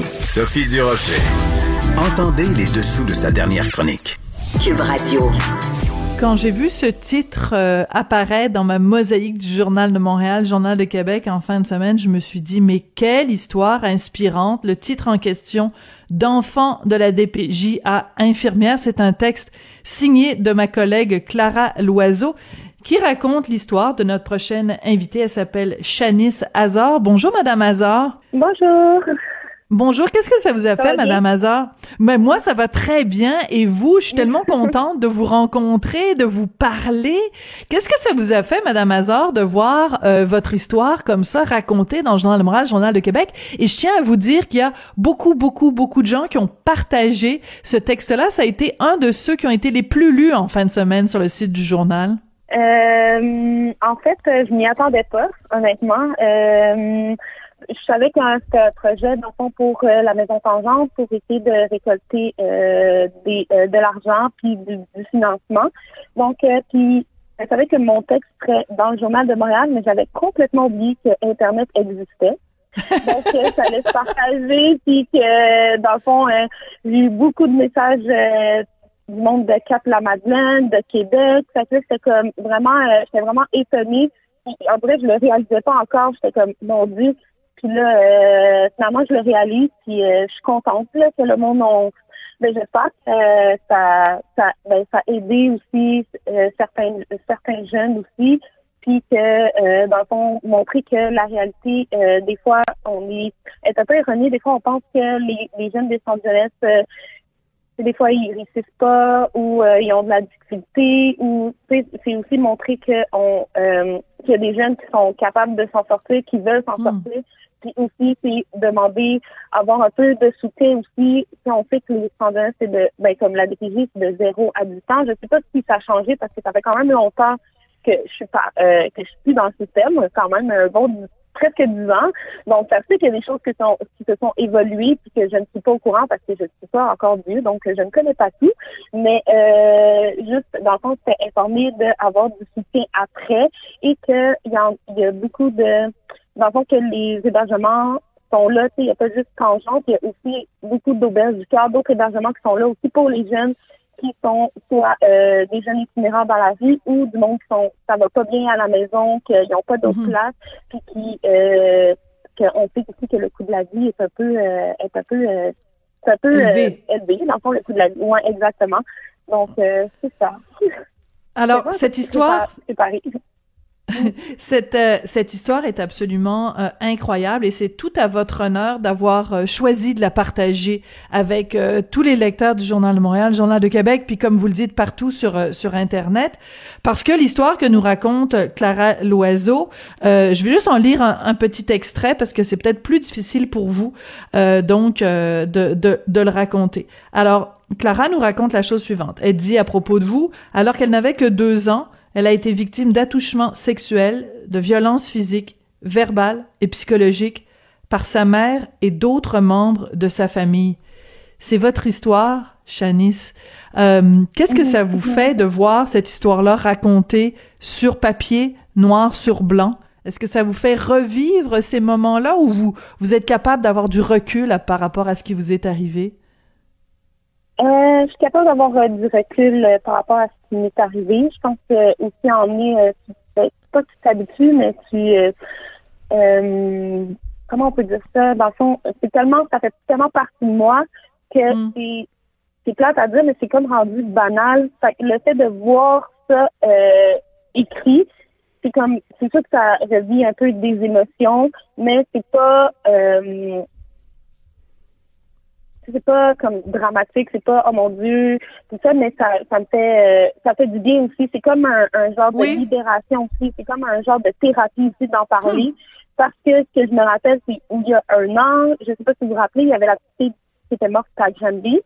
Sophie Durocher. Entendez les dessous de sa dernière chronique. Cube Radio. Quand j'ai vu ce titre euh, apparaître dans ma mosaïque du Journal de Montréal, Journal de Québec en fin de semaine, je me suis dit, mais quelle histoire inspirante. Le titre en question, D'enfant de la DPJ à infirmière, c'est un texte signé de ma collègue Clara Loiseau qui raconte l'histoire de notre prochaine invitée. Elle s'appelle Shanice Hazard. Bonjour, Madame Hazard. Bonjour. Bonjour, qu'est-ce que ça vous a fait, Madame Hazard? Mais moi, ça va très bien. Et vous, je suis tellement contente de vous rencontrer, de vous parler. Qu'est-ce que ça vous a fait, Madame Hazard, de voir euh, votre histoire comme ça racontée dans le Journal de Moral, Journal de Québec? Et je tiens à vous dire qu'il y a beaucoup, beaucoup, beaucoup de gens qui ont partagé ce texte-là. Ça a été un de ceux qui ont été les plus lus en fin de semaine sur le site du journal. Euh, en fait, je m'y attendais pas, honnêtement. Euh, je savais que c'était un projet, dans fond, pour euh, la Maison Tangente, pour essayer de récolter euh, des, euh, de l'argent puis du, financement. Donc, puis, je savais que mon texte serait dans le Journal de Montréal, mais j'avais complètement oublié que Internet existait. Donc, ça allait se partager, puis que, dans le fond, j'ai eu beaucoup de messages du monde de Cap-la-Madeleine, de Québec. Ça fait c'était comme vraiment, j'étais vraiment étonnée. en vrai, je le réalisais pas encore. J'étais comme, mon Dieu, puis là, euh, finalement, je le réalise, puis euh, je suis contente là, que le monde on, ben, j'espère que euh, ça, ça, ben, ça a aidé aussi euh, certains, certains jeunes aussi, puis que dans le fond, montrer que la réalité, des fois, on est, est un peu erronée. Des fois, on pense que les, les jeunes des centres jeunesse des fois ils réussissent pas ou ils ont de la difficulté ou c'est aussi montrer que on qu'il y a des jeunes qui sont capables de s'en sortir, qui veulent s'en hmm. sortir, puis aussi, c'est demander avoir un peu de soutien aussi. Si on sait que les standards, c'est de, ben, comme la DPJ, c'est de 0 à 10 ans. Je sais pas si ça a changé parce que ça fait quand même longtemps que je suis pas, euh, que je suis dans le système, quand même un bon presque 10 ans. Donc, ça fait qu'il y a des choses qui, sont, qui se sont évoluées puis que je ne suis pas au courant parce que je ne suis pas encore vieux, donc je ne connais pas tout. Mais euh, juste, dans le fond, c'était informé d'avoir du soutien après et qu'il y, y a beaucoup de dans le fond, que les hébergements sont là. Il n'y a pas juste Tangente, il y a aussi beaucoup d'auberges du cœur, d'autres hébergements qui sont là aussi pour les jeunes qui sont soit euh, des jeunes itinérants dans la vie ou du monde qui sont ça va pas bien à la maison, qu'ils n'ont pas d'autre mhm. place, puis qui euh, qu'on sait aussi que le coût de la vie est un peu euh, est un peu euh, un peu élevé. élevé. Dans le fond, le coût de la vie. Oui, exactement. Donc c'est ça. Alors, cette histoire. C'est pareil. cette, euh, cette histoire est absolument euh, incroyable et c'est tout à votre honneur d'avoir euh, choisi de la partager avec tous les lecteurs du Journal de Montréal, Journal de Québec, puis comme vous le dites partout sur sur Internet, parce que l'histoire que nous raconte Clara Loiseau, je vais juste en lire un, petit extrait parce que c'est peut-être plus difficile pour vous donc de, de, de le raconter. Alors, Clara nous raconte la chose suivante. Elle dit à propos de vous, alors qu'elle n'avait que deux ans, elle a été victime d'attouchements sexuels, de violences physiques, verbales et psychologiques par sa mère et d'autres membres de sa famille. C'est votre histoire, Shanice. Euh, Qu'est-ce que ça vous fait de voir cette histoire-là racontée sur papier, noir sur blanc? Est-ce que ça vous fait revivre ces moments-là ou vous, vous êtes capable d'avoir du recul par rapport à ce qui vous est arrivé? Euh, je suis capable d'avoir euh, du recul euh, par rapport à ce qui m'est arrivé. Je pense que aussi en est, tu, ben, pas que tu t'habitues, mais tu comment on peut dire ça? Dans le fond, c'est tellement, ça fait tellement partie de moi que mm. c'est c'est plate à dire, mais c'est comme rendu banal. Fait le fait de voir ça écrit, c'est comme c'est sûr que ça revit un peu des émotions, mais c'est pas c'est pas comme dramatique, c'est pas oh mon dieu, tout ça, mais ça, ça me fait euh, ça fait du bien aussi. C'est comme un, genre de libération aussi. C'est comme un genre de thérapie aussi d'en parler. Hmm. Parce que ce que je me rappelle, c'est il y a un an, je sais pas si vous vous rappelez, il y avait la petite fille qui était morte à Granby.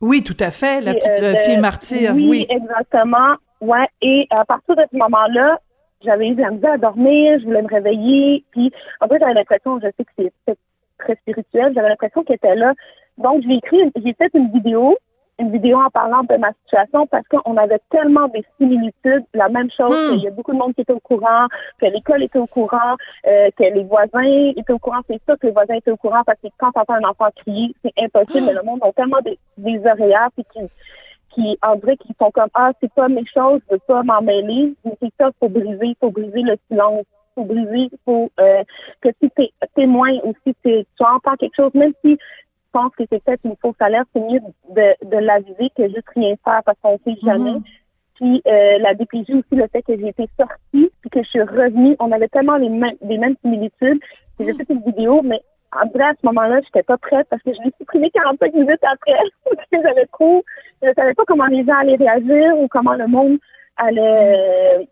Oui, tout à fait, la petite euh, fille martyre. Oui, oui, exactement. Ouais. Et à partir de ce moment-là, j'avais eu de la misère à dormir, je voulais me réveiller. Puis en fait, j'avais l'impression, je sais que c'est très spirituel, j'avais l'impression qu'elle était là donc, j'ai écrit, j'ai fait une vidéo une vidéo en parlant de ma situation parce qu'on avait tellement des similitudes, la même chose, hmm. qu'il y a beaucoup de monde qui était au courant, que l'école était au courant, euh, que les voisins étaient au courant, c'est ça que les voisins étaient au courant parce que quand t'entends un enfant crier, c'est impossible, mais le monde a tellement des, des oreillères puis qui qui en vrai qui sont comme ah c'est pas mes choses, je veux pas m'en mêler, mais c'est ça faut briser, faut briser le silence, faut briser, faut euh, que si t'es témoin ou si tu entends quelque chose, même si pense que c'est peut-être une fausse alerte, c'est mieux de, de l'aviser que juste rien faire parce qu'on sait jamais. Mhm. Puis euh, la DPJ aussi, le fait que j'ai été sortie puis que je suis revenue, on avait tellement les mêmes, les mêmes similitudes. J'ai fait une vidéo, mais en vrai, à ce moment-là, j'étais pas prête parce que je l'ai supprimé 45 minutes après. j'avais trop, je savais pas comment les gens allaient réagir ou comment le monde allait,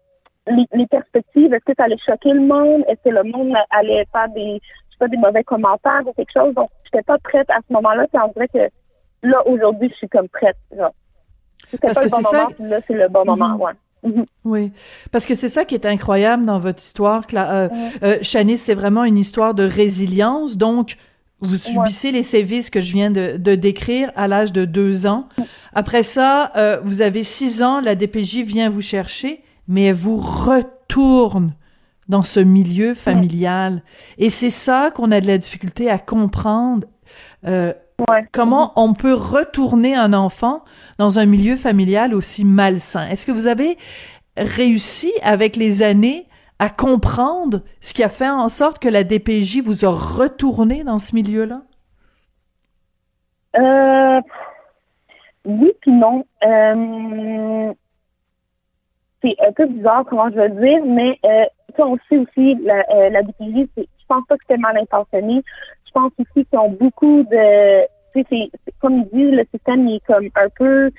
les, les perspectives, est-ce que ça allait choquer le monde? Est-ce que le monde allait faire des, pas, des mauvais commentaires ou quelque chose? Donc, j'étais pas prête à ce moment-là. Puis on dirait que là, aujourd'hui, je suis comme prête. C'était pas le bon moment, puis là, c'est le bon moment, mhm. ouais. Mhm. Oui, parce que c'est ça qui est incroyable dans votre histoire. Euh, euh, Chanice, c'est vraiment une histoire de résilience. Donc, vous subissez les sévices que je viens de, de décrire à l'âge de deux ans. Après ça, euh, vous avez six ans, la DPJ vient vous chercher, mais elle vous retourne dans ce milieu familial. Et c'est ça qu'on a de la difficulté à comprendre. Euh, comment on peut retourner un enfant dans un milieu familial aussi malsain? Est-ce que vous avez réussi avec les années à comprendre ce qui a fait en sorte que la DPJ vous a retourné dans ce milieu-là? Euh, oui puis non. Euh, c'est un peu bizarre comment je veux dire, mais euh, on sait aussi la, euh, la je pense pas que c'était mal intentionné. Je pense aussi qu'ils ont beaucoup de tu sais, c'est comme ils disent, le système est comme un peu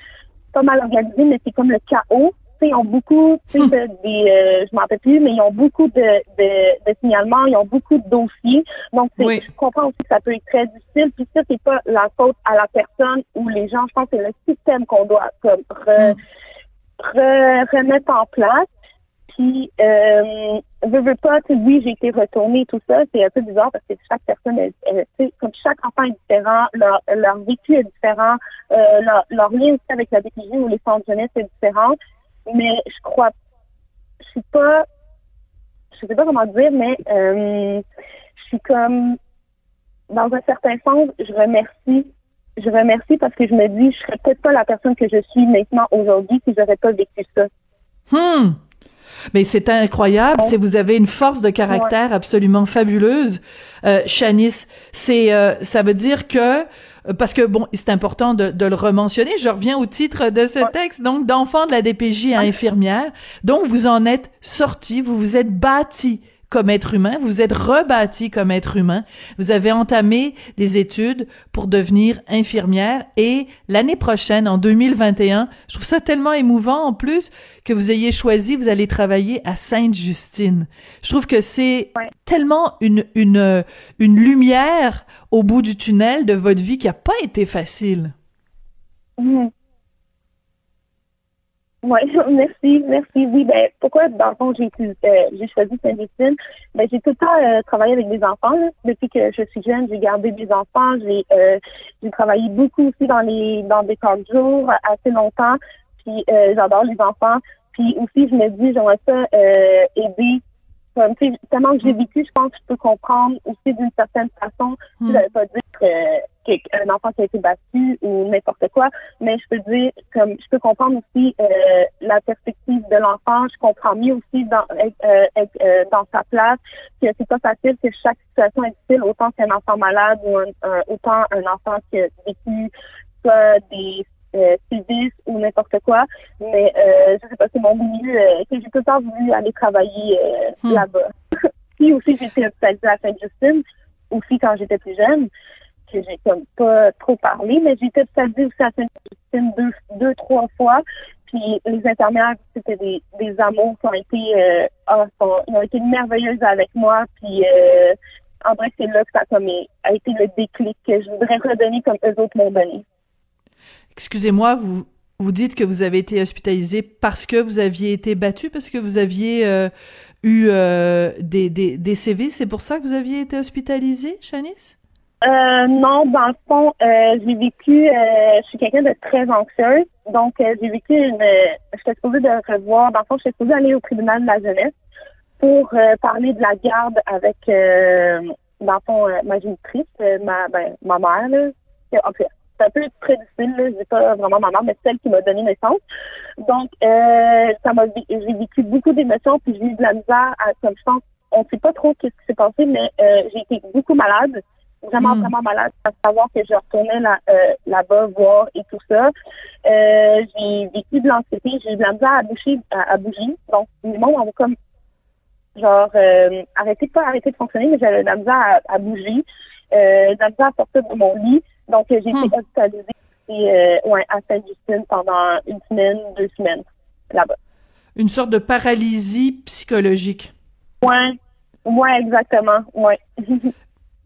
pas mal organisé, mais c'est comme le chaos. Tu sais, ils ont beaucoup, tu sais, hmm. des, euh, je m'en rappelle plus, mais ils ont beaucoup de, de, de signalements, ils ont beaucoup de dossiers. Donc, je comprends aussi que ça peut être très difficile. Puis ça, c'est pas la faute à la personne ou les gens. Je pense que c'est le système qu'on doit comme re, hmm. remettre en place. Puis, euh, veux, veux pas, oui, j'ai été retournée, tout ça, c'est un peu bizarre parce que chaque personne, elle, comme chaque enfant est différent, leur, leur vécu est différent, euh, leur, leur, lien aussi avec la DPJ ou les centres jeunesse est différent. Mais je crois, je suis pas, je sais pas comment dire, mais euh, je suis comme, dans un certain sens, je remercie je remercie parce que je me dis, je serais peut-être pas la personne que je suis maintenant aujourd'hui si j'aurais pas vécu ça. Hmm. Mais c'est incroyable, c'est vous avez une force de caractère absolument fabuleuse, euh, Shanice. C'est euh, ça veut dire que euh, parce que bon, c'est important de, de, le rementionner. Je reviens au titre de ce texte, donc d'enfant de la DPJ à infirmière. Donc vous en êtes sorti, vous vous êtes bâti comme être humain, vous êtes rebâti comme être humain, vous avez entamé des études pour devenir infirmière et l'année prochaine, en 2021, je trouve ça tellement émouvant en plus que vous ayez choisi, vous allez travailler à Sainte-Justine. Je trouve que c'est tellement une, une, une lumière au bout du tunnel de votre vie qui a pas été facile. Mmh. Oui, merci, merci. Oui, ben pourquoi dans le fond j'ai euh, j'ai choisi Saint-Justine? Ben j'ai tout le temps euh, travaillé avec des enfants. Depuis que je suis jeune, j'ai gardé des enfants. J'ai euh, j'ai travaillé beaucoup aussi dans les dans des camps de jour assez longtemps. Puis euh, j'adore les enfants. Puis aussi je me dis j'aimerais ça aider comme, tellement que j'ai vécu, je pense que je peux comprendre aussi d'une certaine façon. Mm. Je ne pas dire qu'un enfant qui a été battu ou n'importe quoi, mais je peux dire, comme je peux comprendre aussi euh, la perspective de l'enfant. Je comprends mieux aussi dans, euh, euh, dans sa place que c'est pas facile, que chaque situation est difficile, autant qu'un enfant malade ou un, autant un enfant qui a vécu soit des euh, ou n'importe quoi. Mais euh, je sais pas, c'est mon milieu euh, que j'ai tout le temps voulu aller travailler euh, hmm. là-bas. Puis aussi, j'ai été hospitalisée à Sainte-Justine, aussi quand j'étais plus jeune, que j'ai comme pas trop parlé, mais j'ai hospitalisée aussi à Sainte-Justine deux, deux, trois fois. Puis les infirmières, c'était des, des amours qui ont été, euh, oh, ont été merveilleuses avec moi. Puis en vrai, c'est là que ça comme, a été le déclic que je voudrais redonner comme eux autres m'ont donné. Excusez-moi, vous, vous dites que vous avez été hospitalisé parce que vous aviez été battu, parce que vous aviez euh, eu euh, des, des, des sévices. C'est pour ça que vous aviez été hospitalisé, Shanice? Euh, non, dans le fond, euh, j'ai vécu, euh, je suis quelqu'un de très anxieuse, donc j'ai vécu une, j'étais supposée de revoir, dans le fond, j'étais supposée aller au tribunal de la jeunesse pour parler de la garde avec, dans le fond, ma génitrice, ma, ben, ma mère, là. En fait, c'est un peu très difficile, là, je dis pas vraiment ma mère, mais celle qui m'a donné naissance. Donc, ça m'a, j'ai vécu beaucoup d'émotions, puis j'ai eu de la misère, à, comme je pense, on sait pas trop qu'est-ce qui s'est passé, mais j'ai été beaucoup malade vraiment, hmm. vraiment malade à savoir que je retournais là, euh, là-bas voir et tout ça. Euh, j'ai vécu de l'anxiété, j'ai eu de la misère à bouger, à, bouger. Donc, le monde on va comme genre euh, arrêter de pas arrêter de fonctionner, mais j'avais de la misère à, bouger, euh, de la misère à sortir de mon lit. Donc, j'ai été hmm. hospitalisée euh, ouais, à Sainte-Justine pendant une semaine, deux semaines là-bas. Une sorte de paralysie psychologique. Ouais, ouais, exactement, ouais.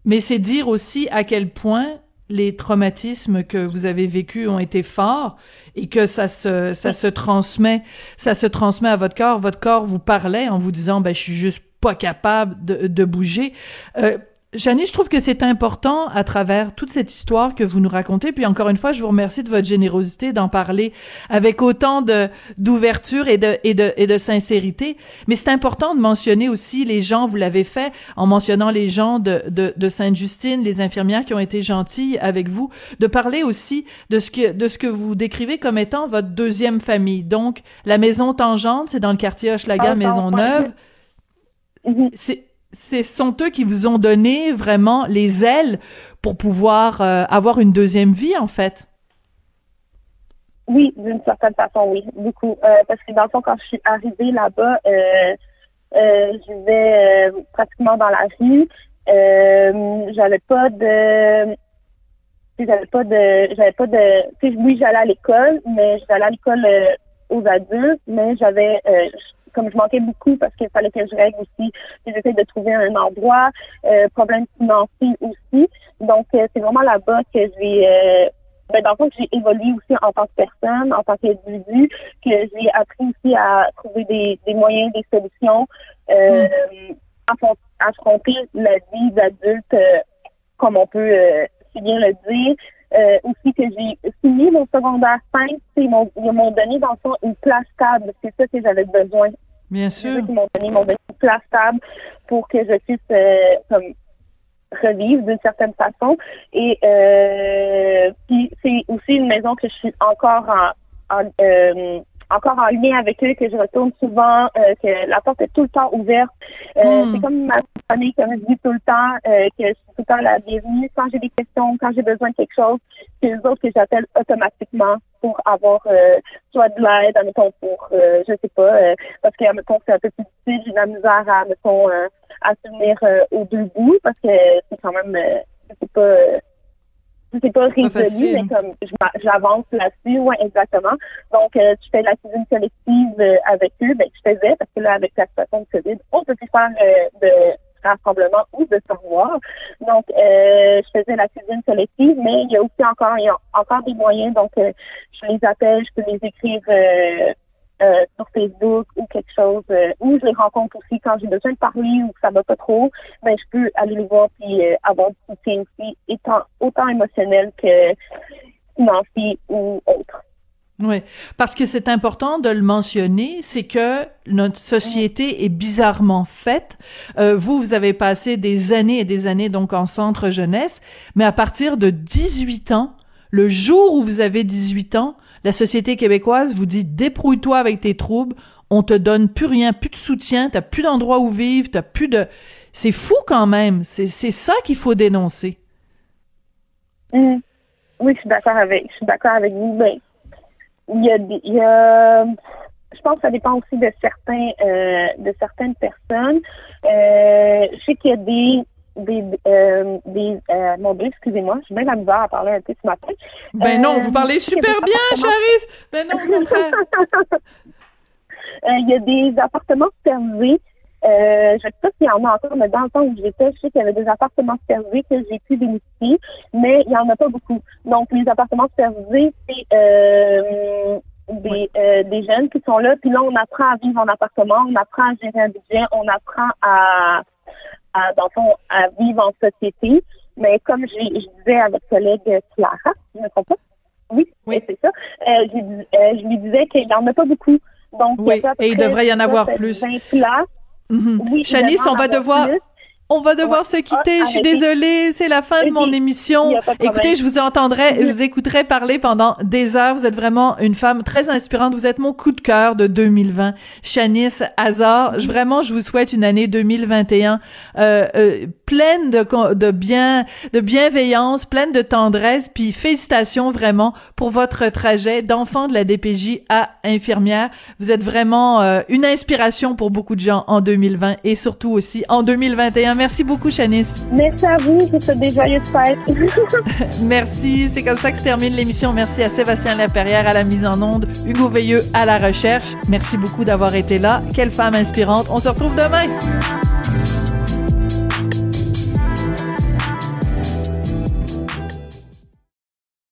Mais c'est dire aussi à quel point les traumatismes que vous avez vécus ont été forts et que ça se ça se transmet ça se transmet à votre corps. Votre corps vous parlait en vous disant ben je suis juste pas capable de, de bouger. Euh, Janie, je trouve que c'est important à travers toute cette histoire que vous nous racontez. Puis encore une fois, je vous remercie de votre générosité d'en parler avec autant de d'ouverture et de et de et de sincérité. Mais c'est important de mentionner aussi les gens. Vous l'avez fait en mentionnant les gens de de, de Sainte-Justine, les infirmières qui ont été gentilles avec vous, de parler aussi de ce que de ce que vous décrivez comme étant votre deuxième famille. Donc la maison Tangente, c'est dans le quartier Hochelaga, ah, Maisonneuve. C'est ce sont eux qui vous ont donné vraiment les ailes pour pouvoir euh, avoir une deuxième vie, en fait? Oui, d'une certaine façon, oui, beaucoup. Euh, parce que dans le fond, quand je suis arrivée là-bas, euh, je vivais pratiquement dans la rue. j'avais pas de j'avais pas de j'avais pas de oui j'allais à l'école mais j'allais à l'école aux adultes mais j'avais comme je manquais beaucoup parce qu'il fallait que je règle aussi, j'essaie de trouver un endroit, euh, problème financier aussi. Donc, euh, c'est vraiment là-bas que j'ai, euh, ben, dans le fond, que j'ai évolué aussi en tant que personne, en tant qu'individu, que j'ai appris aussi à trouver des, des moyens, des solutions, euh, affronter la vie d'adulte, euh, comme on peut si bien le dire. Euh, aussi que j'ai fini mon secondaire 5, ils m'ont donné dans le fond une place stable. C'est ça que j'avais besoin. Bien sûr. Ils m'ont donné, donné, place stable pour que je puisse euh, comme revivre d'une certaine façon. Et euh, puis c'est aussi une maison que je suis encore en, en euh, encore en lien avec eux, que je retourne souvent, euh, que la porte est tout le temps ouverte. Euh, hmm. C'est comme ma famille, comme je dis tout le temps, euh, que je suis tout le temps la bienvenue quand j'ai des questions, quand j'ai besoin de quelque chose. C'est les autres que j'appelle automatiquement pour avoir soit de l'aide, admettons, pour, je sais pas, parce que, admettons, c'est un peu plus difficile, j'ai de la misère à, admettons, à tenir aux deux bouts, parce que c'est quand même, je sais pas, c'est pas résolu, mais comme j'avance là-dessus, ouais, exactement. Donc, euh, tu fais la cuisine collective euh, avec eux, ben, je faisais, parce que là, avec la situation de COVID, on peut plus faire euh, de rassemblement ou de savoir. Donc, euh, je faisais la cuisine collective, mais il y a aussi encore, il y a encore des moyens. Donc, je les appelle, je peux les écrire euh, sur Facebook ou quelque chose, euh, ou je les rencontre aussi quand j'ai besoin de parler ou que ça va pas trop, ben je peux aller les voir puis euh, avoir du soutien aussi, étant autant émotionnel que financier ou autre. Oui, parce que c'est important de le mentionner, c'est que notre société est bizarrement faite. vous, vous avez passé des années et des années donc en centre jeunesse, mais à partir de 18 ans, le jour où vous avez 18 ans, la société québécoise vous dit débrouille-toi avec tes troubles, on te donne plus rien, plus de soutien, t'as plus d'endroit où vivre, t'as plus de... C'est fou quand même, c'est ça qu'il faut dénoncer. Mmh. Oui, je suis d'accord avec, je suis d'accord avec vous. Ben, il y a, il y a, je pense que ça dépend aussi de certains, euh, de certaines personnes. Euh, je sais qu'il y a des des, euh, des euh, mon Dieu, excusez-moi, j'ai bien la misère à parler un peu ce matin. Ben non, vous euh, parlez super bien, Charis. Ben non, frère. Il y a des appartements. Euh, je ne sais pas s'il y en a encore, mais dans le temps où j'étais, je sais qu'il y avait des appartements supervisés que j'ai pu bénéficier, mais il n'y en a pas beaucoup. Donc, les appartements supervisés, c'est euh, des, euh, des jeunes qui sont là, puis là, on apprend à vivre en appartement, on apprend à gérer un budget, on apprend à, à, dans le fond, à vivre en société. mais comme je, disais à votre collègue Clara, je ne comprends pas? Oui, oui. c'est ça. Euh, je, euh, je, lui disais qu'il n'y en a pas beaucoup. Donc, oui, et il devrait y en avoir plus. Mhm. Oui, Chanice, on va devoir... On va devoir se quitter. je suis désolée, c'est la fin de mon émission. Écoutez, je vous entendrai, je vous écouterai parler pendant des heures. Vous êtes vraiment une femme très inspirante. Vous êtes mon coup de cœur de 2020. Shanice Hazard, je, vraiment, je vous souhaite une année 2021 euh, euh, pleine de, de bien, de bienveillance, pleine de tendresse. Puis félicitations vraiment pour votre trajet d'enfant de la DPJ à infirmière. Vous êtes vraiment euh, une inspiration pour beaucoup de gens en 2020 et surtout aussi en 2021. Merci beaucoup, Chanice. Merci à vous. Je vous souhaite des joyeuses fêtes. Merci. C'est comme ça que se termine l'émission. Merci à Sébastien Laperrière à la mise en onde, Hugo Veilleux à la recherche. Merci beaucoup d'avoir été là. Quelle femme inspirante. On se retrouve demain.